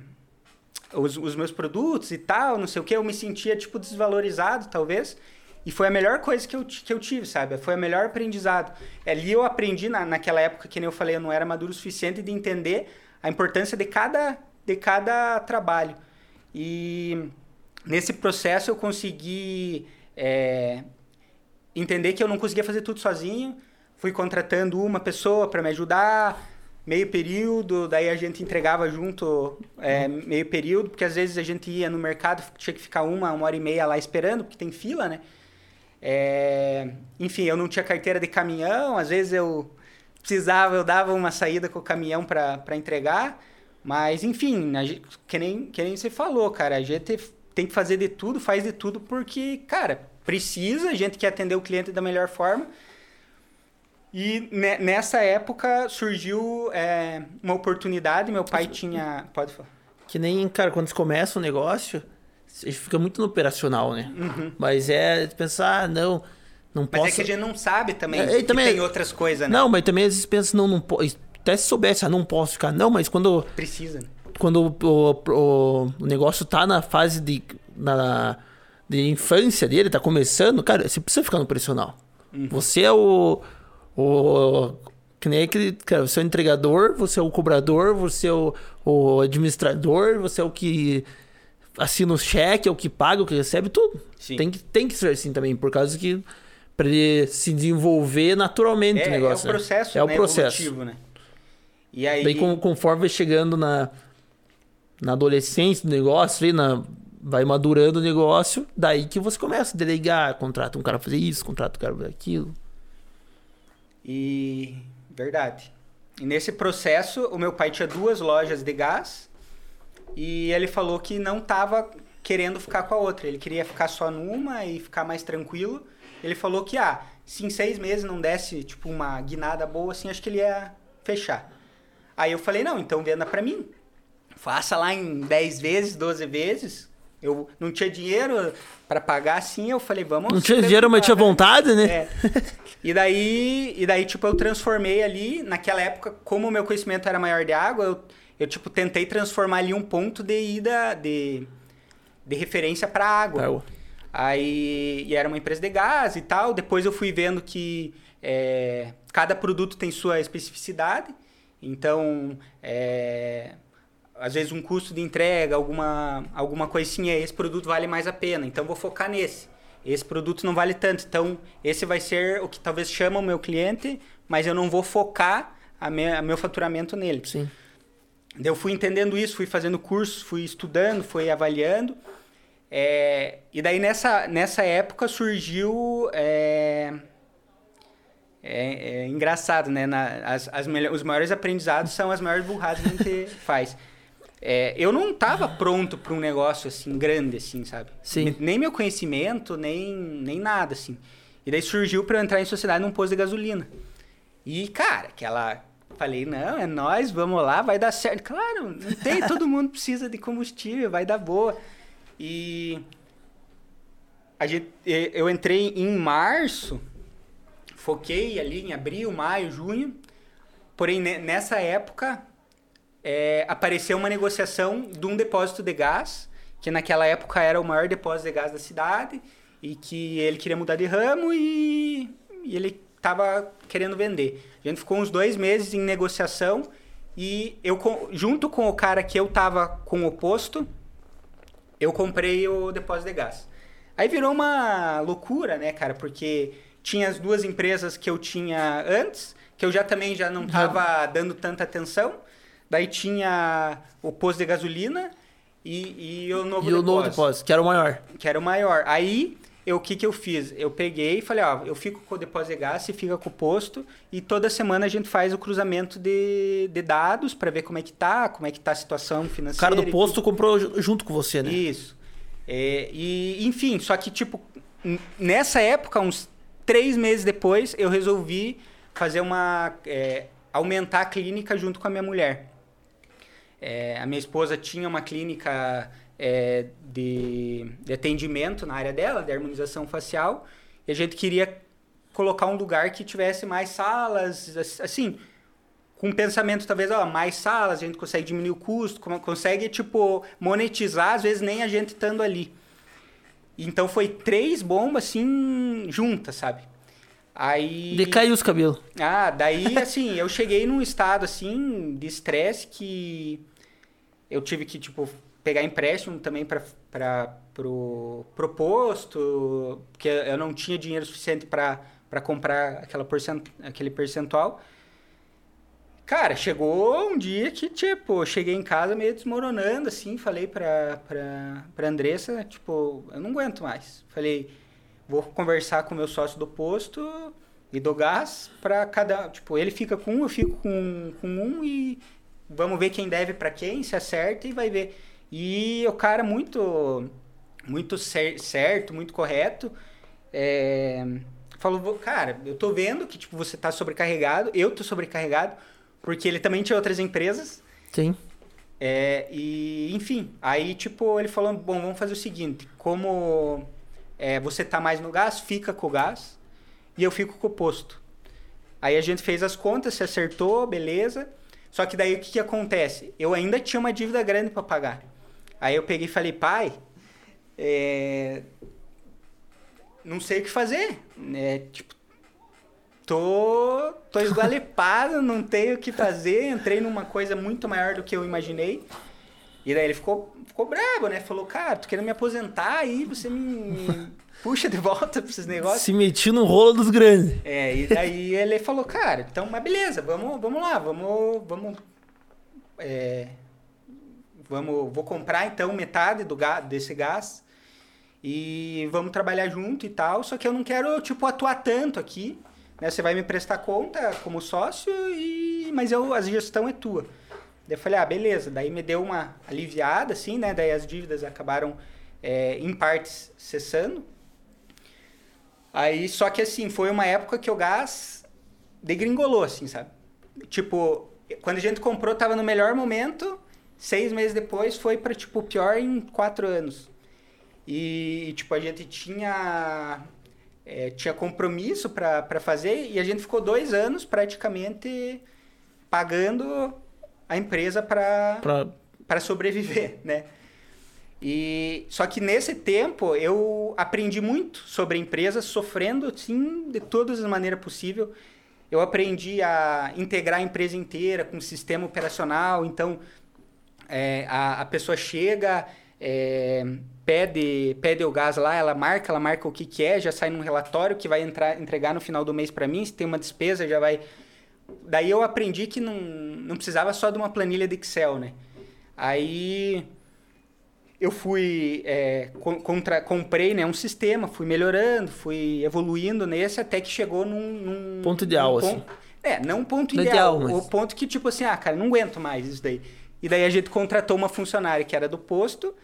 os, os meus produtos e tal, não sei o que. Eu me sentia, tipo, desvalorizado, talvez. E foi a melhor coisa que eu, que eu tive, sabe? Foi o melhor aprendizado. Ali eu aprendi, na, naquela época, que nem eu falei, eu não era maduro o suficiente de entender a importância de cada, de cada trabalho. E nesse processo eu consegui é, entender que eu não conseguia fazer tudo sozinho. Fui contratando uma pessoa para me ajudar, meio período, daí a gente entregava junto é, meio período, porque às vezes a gente ia no mercado, tinha que ficar uma, uma hora e meia lá esperando, porque tem fila, né? É, enfim, eu não tinha carteira de caminhão, às vezes eu precisava, eu dava uma saída com o caminhão para entregar, mas enfim, a gente, que, nem, que nem você falou, cara, a gente tem que fazer de tudo, faz de tudo, porque, cara, precisa, a gente quer atender o cliente da melhor forma. E ne- nessa época surgiu é, uma oportunidade, meu pai tinha. Pode falar. Que nem, cara, quando começa um negócio, você fica muito no operacional, né? Uhum. Mas é pensar, ah, não, não Mas posso... é que a gente não sabe também É, que também- tem outras coisas, né? Não, mas também às vezes pensa, não, não posso... Até se soubesse, ah, não posso ficar. Não, mas quando, Precisa, né? quando o, o, o negócio tá na fase de, na, de infância dele, tá começando, cara, você precisa ficar no profissional. Você é o, o... Que nem aquele... Cara, você é o entregador, você é o cobrador, você é o, o administrador, você é o que assina o cheque, é o que paga, o que recebe, tudo. Sim. Tem que, tem que ser assim também, por causa que... Pra ele se desenvolver naturalmente É, o negócio. é o né? processo, É o né, processo. evolutivo, né? E aí. Daí conforme vai chegando na, na adolescência do negócio, na, vai madurando o negócio, daí que você começa a delegar, contrata um cara pra fazer isso, contrata um cara pra fazer aquilo. E. Verdade. E nesse processo, o meu pai tinha duas lojas de gás e ele falou que não tava querendo ficar com a outra. Ele queria ficar só numa e ficar mais tranquilo. Ele falou que, ah, se em seis meses não desse, tipo, uma guinada boa, assim, acho que ele ia fechar. Aí eu falei, não, então venda pra mim. Faça lá em 10 vezes, 12 vezes. Eu não tinha dinheiro pra pagar assim, eu falei, vamos... Não tinha dinheiro, mas tinha vontade, né? É. E daí, e daí, tipo, eu transformei ali, naquela época, como o meu conhecimento era maior de água, eu, eu tipo, tentei transformar ali um ponto de ida, de, de referência para água. Água. Aí, e era uma empresa de gás e tal. Depois eu fui vendo que é, cada produto tem sua especificidade. Então, é, às vezes um custo de entrega, alguma, alguma coisinha, esse produto vale mais a pena. Então, vou focar nesse. esse produto não vale tanto. Então, esse vai ser o que talvez chama o meu cliente, mas eu não vou focar a minha, a meu faturamento nele. Sim. Eu fui entendendo isso, fui fazendo cursos, fui estudando, fui avaliando. É, e daí nessa, nessa época surgiu. É, é, é engraçado, né? Na, as, as os maiores aprendizados são as maiores burradas que a gente faz. É, eu não estava pronto para um negócio assim grande, assim, sabe? Sim. Nem meu conhecimento, nem, nem nada, assim. E daí surgiu para eu entrar em sociedade num posto de gasolina. E, cara, aquela. Falei, não, é nós, vamos lá, vai dar certo. Claro, não tem, todo mundo precisa de combustível, vai dar boa. E a gente, eu entrei em março, foquei ali em abril, maio, junho. Porém, nessa época, é, apareceu uma negociação de um depósito de gás, que naquela época era o maior depósito de gás da cidade, e que ele queria mudar de ramo e, e ele estava querendo vender. A gente ficou uns dois meses em negociação e eu, junto com o cara que eu tava com o posto, eu comprei o depósito de gás. Aí virou uma loucura, né, cara? Porque tinha as duas empresas que eu tinha antes, que eu já também já não tava dando tanta atenção. Daí tinha o posto de gasolina e, e o novo e depósito. E o novo depósito, que era o maior. Que era o maior. Aí o que, que eu fiz? Eu peguei e falei, ó, eu fico com o depósito de gás, você fica com o posto, e toda semana a gente faz o cruzamento de, de dados para ver como é que tá, como é que tá a situação financeira. O cara do posto comprou junto com você, né? Isso. É, e, enfim, só que, tipo, nessa época, uns três meses depois, eu resolvi fazer uma... É, aumentar a clínica junto com a minha mulher. É, a minha esposa tinha uma clínica é, de, de, atendimento na área dela, de harmonização facial, e a gente queria colocar um lugar que tivesse mais salas, assim, com pensamento talvez, ó, mais salas, a gente consegue diminuir o custo, consegue, tipo, monetizar, às vezes nem a gente estando ali. Então foi três bombas, assim, juntas, sabe? Aí... Decaiu os cabelos. Ah, daí, assim, eu cheguei num estado, assim, de estresse que eu tive que, tipo, pegar empréstimo também para pro, pro posto, porque eu não tinha dinheiro suficiente para comprar aquela porcent, aquele percentual. Cara, chegou um dia que, tipo, cheguei em casa meio desmoronando, assim, falei pra, pra, pra Andressa, tipo, eu não aguento mais. Falei, vou conversar com o meu sócio do posto e do gás para cada, tipo, ele fica com um, eu fico com, com um e vamos ver quem deve para quem, se acerta e vai ver. E o cara muito muito cer certo, muito correto, é, falou, cara, eu tô vendo que tipo você tá sobrecarregado, eu tô sobrecarregado, porque ele também tinha outras empresas. Sim. É, e enfim, aí tipo ele falou, bom, vamos fazer o seguinte, como é, você tá mais no gás, fica com o gás e eu fico com o posto. Aí a gente fez as contas, se acertou, beleza. Só que daí o que, que acontece? Eu ainda tinha uma dívida grande para pagar. Aí eu peguei e falei, pai, é... não sei o que fazer. É, tipo, tô, tô esgualepado, não tenho o que fazer. Entrei numa coisa muito maior do que eu imaginei. E daí ele ficou, ficou bravo, né? Falou, cara, tu querendo me aposentar aí, você me puxa de volta pra esses negócios. Se meti no rolo dos grandes. É, e daí ele falou, cara, então, mas beleza, vamos, vamos lá, vamos, vamos é, vamos, vou comprar então metade do gás, desse gás e vamos trabalhar junto e tal. Só que eu não quero tipo atuar tanto aqui, né? Você vai me prestar conta como sócio e mas eu a gestão é tua. Daí eu falei, ah, beleza. Daí me deu uma aliviada, assim, né? Daí as dívidas acabaram, é, em partes, cessando. Aí, só que assim, foi uma época que o gás degringolou, assim, sabe? Tipo, quando a gente comprou, tava no melhor momento, Seis meses depois foi para tipo, pior em quatro anos. E, tipo, a gente tinha, é, tinha compromisso para fazer e a gente ficou dois anos praticamente pagando a empresa para pra... sobreviver, né? E só que nesse tempo eu aprendi muito sobre a empresa, sofrendo sim de todas as maneiras possíveis. Eu aprendi a integrar a empresa inteira com o sistema operacional, então é, a, a pessoa chega, é, pede, pede o gás lá, ela marca, ela marca o que, que é, já sai num relatório que vai entrar, entregar no final do mês para mim. Se tem uma despesa, já vai. Daí eu aprendi que não, não precisava só de uma planilha de Excel, né? Aí eu fui é, contra, comprei né, um sistema, fui melhorando, fui evoluindo nesse até que chegou num, num ponto ideal, num assim. Ponto, é, não um ponto Não ideal, ideal, mas- o ponto que tipo assim, ah, cara, não aguento mais isso daí. E daí a gente contratou uma funcionária que era do posto,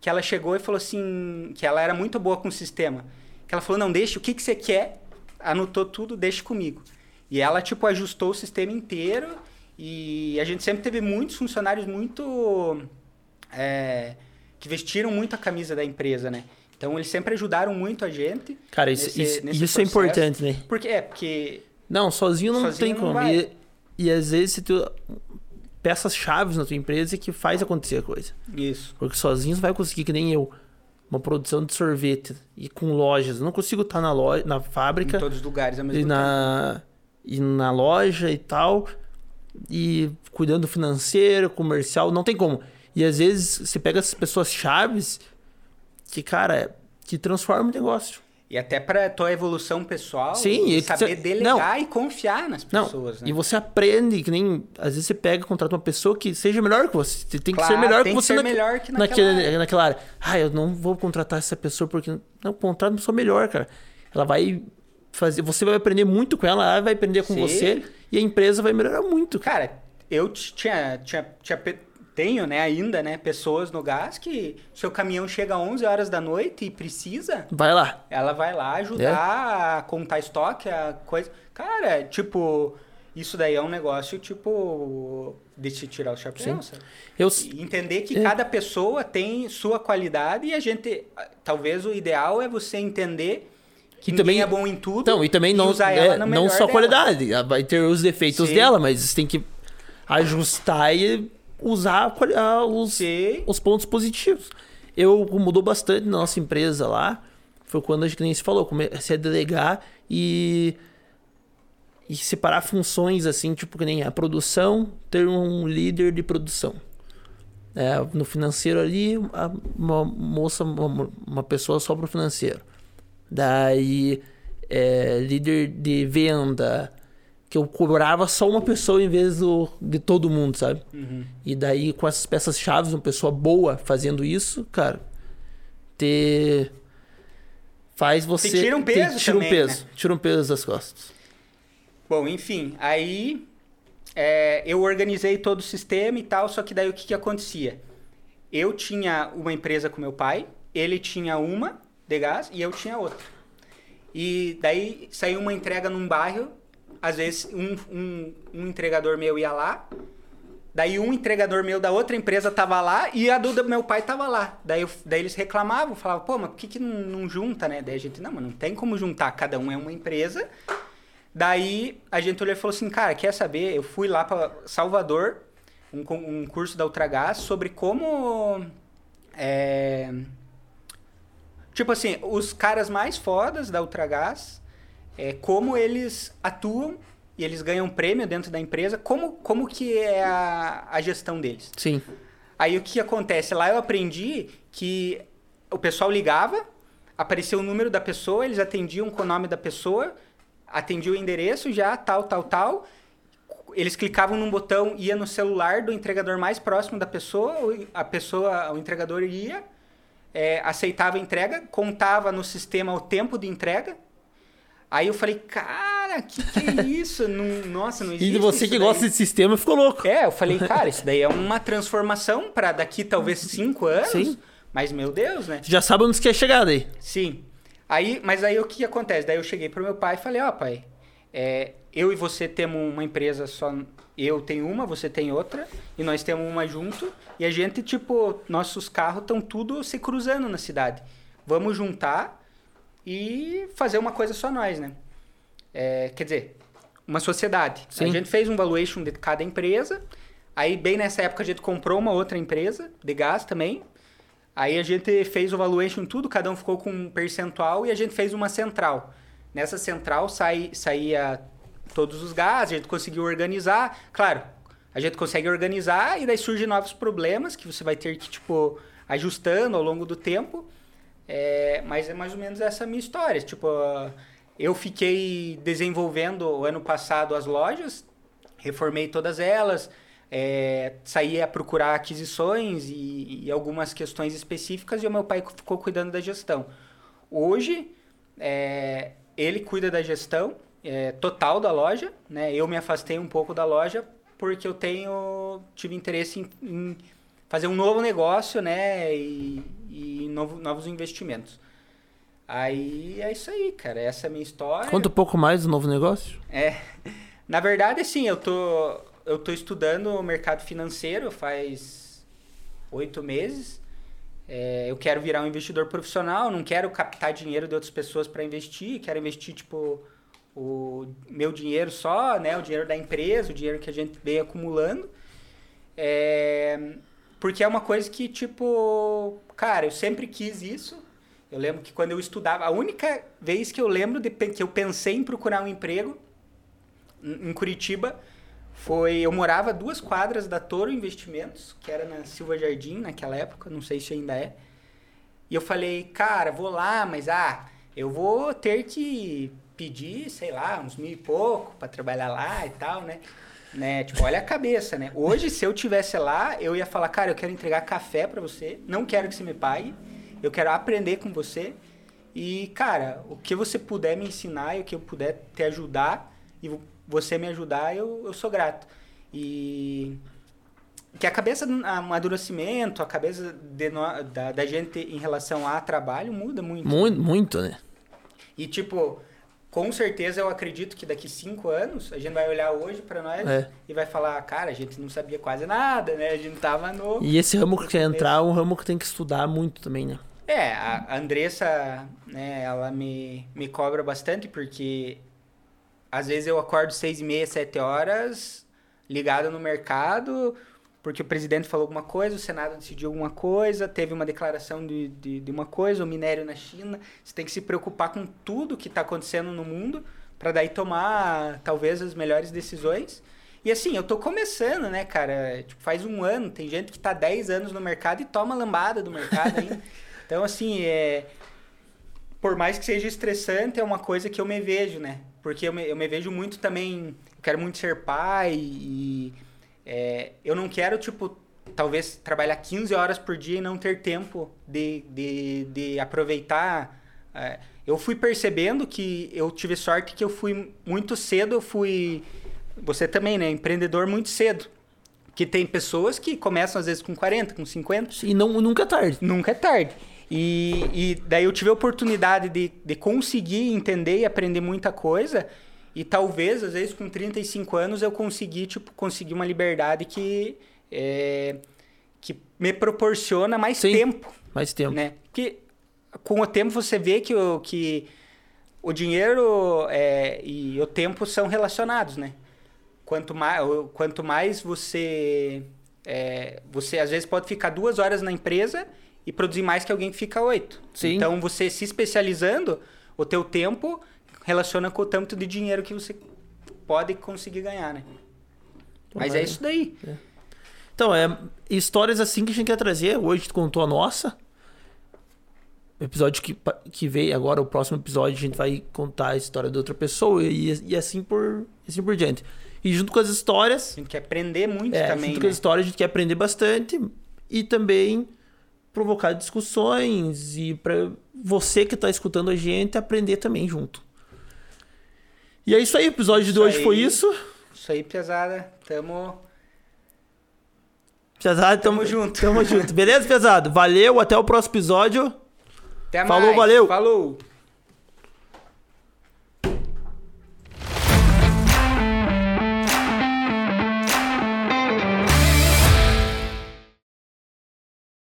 que ela chegou e falou assim, que ela era muito boa com o sistema. Que ela falou, não, deixa, o que, que você quer? Anotou tudo, deixa comigo. E ela, tipo, ajustou o sistema inteiro e a gente sempre teve muitos funcionários muito... é, que vestiram muito a camisa da empresa, né? Então, eles sempre ajudaram muito a gente. Cara, isso, nesse- isso, nesse isso é importante, né? Porque, é, porque... Não, sozinho não Sozinho tem não como. E, e às vezes você tem peças chaves na tua empresa que faz acontecer a coisa. Isso. Porque sozinho você vai conseguir, que nem eu, uma produção de sorvete e com lojas. Eu não consigo estar na loja, na Em fábrica todos os lugares ao mesmo e na, e na loja e tal, e cuidando do financeiro, comercial, não tem como. E às vezes você pega essas pessoas chaves que, cara, que transformam o negócio. E até para tua evolução pessoal, Sim, que saber você- delegar e confiar nas Não, pessoas, né? e você aprende, que nem. Às vezes você pega e contrata uma pessoa que seja melhor que você. Você Tem que Claro, ser melhor tem que que você ser naque- melhor que naquela naquele- área. naquela área. Ah, eu não vou contratar essa pessoa porque. Não, contrata uma pessoa melhor, cara. Ela vai fazer. Você vai aprender muito com ela, ela vai aprender com Sim. você e a empresa vai melhorar muito. Cara. Eu tinha, tinha, tinha tenho, né, ainda, né, pessoas no gás que seu caminhão chega às 11 horas da noite e precisa, Vai lá. ela vai lá ajudar a contar estoque, a coisa. Cara, tipo, isso daí é um negócio, tipo, de se tirar o chapéu, sabe? Eu, E entender que É. cada pessoa tem sua qualidade e a gente, talvez o ideal é você entender que E ninguém também- é bom em tudo Então, e também não, usar é, não só dela. qualidade. ela Vai ter os defeitos Sim. dela, mas você tem que ajustar e usar a quali- a- os, Sim. os pontos positivos. Eu mudou bastante na nossa empresa lá. Foi quando a gente, nem se falou, comecei a delegar e, e separar funções assim, tipo que nem a produção, ter um líder de produção. É, no financeiro ali, uma moça, uma, uma pessoa só pro financeiro. Daí, é, líder de venda, que eu cobrava só uma pessoa em vez do, de todo mundo, sabe? Uhum. E daí, com essas peças chaves, uma pessoa boa fazendo isso, cara, ter. Faz você. Te tira um peso tira um também, peso. Tira um peso das costas. Bom, enfim, aí é, eu organizei todo o sistema e tal, só que daí o que, que acontecia? Eu tinha uma empresa com meu pai, ele tinha uma de gás e eu tinha outra. E daí saiu uma entrega num bairro, às vezes um, um, um entregador meu ia lá, daí um entregador meu da outra empresa tava lá e a do meu pai tava lá. Daí, eu- daí eles reclamavam, falavam, pô, mas por que, que não, não junta, né? Daí a gente, não, mas não tem como juntar, cada um é uma empresa. Daí a gente olhou e falou assim, cara, quer saber? Eu fui lá para Salvador, um, um curso da Ultragás sobre como. é, tipo assim, os caras mais fodas da Ultragás, é, como eles atuam e eles ganham prêmio dentro da empresa, como, como que é a, a gestão deles. Sim. Aí o que acontece? Lá eu aprendi que o pessoal ligava, aparecia o número da pessoa, eles atendiam com o nome da pessoa, atendiam o endereço já, tal, tal, tal. Eles clicavam num botão, ia no celular do entregador mais próximo da pessoa, o- a pessoa, o entregador ia, é, aceitava a entrega, contava no sistema o tempo de entrega. Aí eu falei, cara, que que é isso? Não- nossa, não existe E você que daí. gosta de sistema ficou louco. É, eu falei, cara, isso daí é uma transformação para daqui talvez cinco anos. Sim. Mas, meu Deus, né? Já sabe onde você quer chegar daí. Sim. Aí, mas aí o que acontece? Daí eu cheguei pro meu pai e falei, ó, pai, é, eu e você temos uma empresa só. Eu tenho uma, você tem outra, e nós temos uma junto, e a gente, tipo, nossos carros estão tudo se cruzando na cidade. Vamos juntar e fazer uma coisa só nós, né? É, quer dizer, uma sociedade. Sim. A gente fez um valuation de cada empresa. Aí, bem nessa época, a gente comprou uma outra empresa de gás também. Aí a gente fez o valuation tudo, cada um ficou com um percentual e a gente fez uma central. Nessa central sai, saía todos os gases, a gente conseguiu organizar. Claro, a gente consegue organizar e daí surgem novos problemas que você vai ter que, tipo, ajustando ao longo do tempo. É, mas é mais ou menos essa minha história. Tipo, eu fiquei desenvolvendo o ano passado as lojas, reformei todas elas, é, saí a procurar aquisições e, e, algumas questões específicas e o meu pai ficou cuidando da gestão. Hoje, é, ele cuida da gestão é, total da loja, né? Eu me afastei um pouco da loja porque eu tenho tive interesse em, em fazer um novo negócio, né? E, e novo, novos investimentos. Aí é isso aí, cara. Essa é a minha história. Conta um pouco mais do novo negócio. É. Na verdade, assim, eu tô, eu tô estudando o mercado financeiro faz oito meses. É, eu quero virar um investidor profissional, não quero captar dinheiro de outras pessoas para investir, quero investir, tipo, o meu dinheiro só, né? O dinheiro da empresa, o dinheiro que a gente veio acumulando. É, porque é uma coisa que, tipo, cara, eu sempre quis isso. Eu lembro que quando eu estudava, a única vez que eu lembro de que eu pensei em procurar um emprego em Curitiba foi eu morava duas quadras da Toro Investimentos, que era na Silva Jardim naquela época, não sei se ainda é. E eu falei, cara, vou lá, mas ah, eu vou ter que pedir, sei lá, uns mil e pouco para trabalhar lá e tal, né? Né? Tipo, olha a cabeça, né? Hoje, se eu tivesse lá, eu ia falar, cara, eu quero entregar café para você, não quero que você me pague, eu quero aprender com você. E, cara, o que você puder me ensinar e o que eu puder te ajudar e você me ajudar, eu, eu sou grato. E que a cabeça do amadurecimento, a cabeça de, da, da gente em relação a trabalho muda muito. Muito, muito, né? E, tipo, com certeza eu acredito que daqui cinco anos a gente vai olhar hoje para nós é. e vai falar, cara, a gente não sabia quase nada, né? A gente tava no. E esse ramo que quer entrar é um ramo que tem que estudar muito também, né? É, a Andressa, né, ela me, me cobra bastante porque às vezes eu acordo seis e meia, sete horas, ligado no mercado, porque o presidente falou alguma coisa, o Senado decidiu alguma coisa, teve uma declaração de, de, de uma coisa, o minério na China. Você tem que se preocupar com tudo que está acontecendo no mundo para daí tomar talvez as melhores decisões. E assim, eu tô começando, né, cara? Tipo, faz um ano, tem gente que tá 10 anos no mercado e toma lambada do mercado ainda. então, assim, é... por mais que seja estressante, é uma coisa que eu me vejo, né? Porque eu me, eu me vejo muito também, eu quero muito ser pai e é, eu não quero, tipo, talvez trabalhar 15 horas por dia e não ter tempo de, de, de aproveitar. É, eu fui percebendo que eu tive sorte que eu fui muito cedo, eu fui. Você também, né? Empreendedor muito cedo. Que tem pessoas que começam às vezes com 40, com 50. E não, nunca é tarde. Nunca é tarde. E, e daí eu tive a oportunidade de, de conseguir entender e aprender muita coisa. E talvez, às vezes, com 35 anos, eu consegui, tipo, conseguir uma liberdade que, é, que me proporciona mais Sim, tempo. Mais tempo. Né? Porque com o tempo você vê que o, que o dinheiro é, e o tempo são relacionados, né? Quanto mais, quanto mais você... É, você, às vezes, pode ficar duas horas na empresa e produzir mais que alguém que fica oito. Sim. Então, você se especializando, o teu tempo relaciona com o tanto de dinheiro que você pode conseguir ganhar, né? Mas é isso daí. É. Então, é histórias assim que a gente quer trazer. Hoje tu contou a nossa. O episódio que, que veio agora, o próximo episódio, a gente vai contar a história de outra pessoa e, e assim, por, assim por diante. E junto com as histórias. A gente quer aprender muito é, também. Junto né? com as histórias, a gente quer aprender bastante. E também provocar discussões. E para você que está escutando a gente aprender também junto. E é isso aí, o episódio isso de hoje aí, foi isso. Isso aí, pesada. Tamo. Pesado, tamo, tamo junto. Tamo junto. Beleza, pesado? Valeu, até o próximo episódio. Até Falou, mais. valeu. Falou.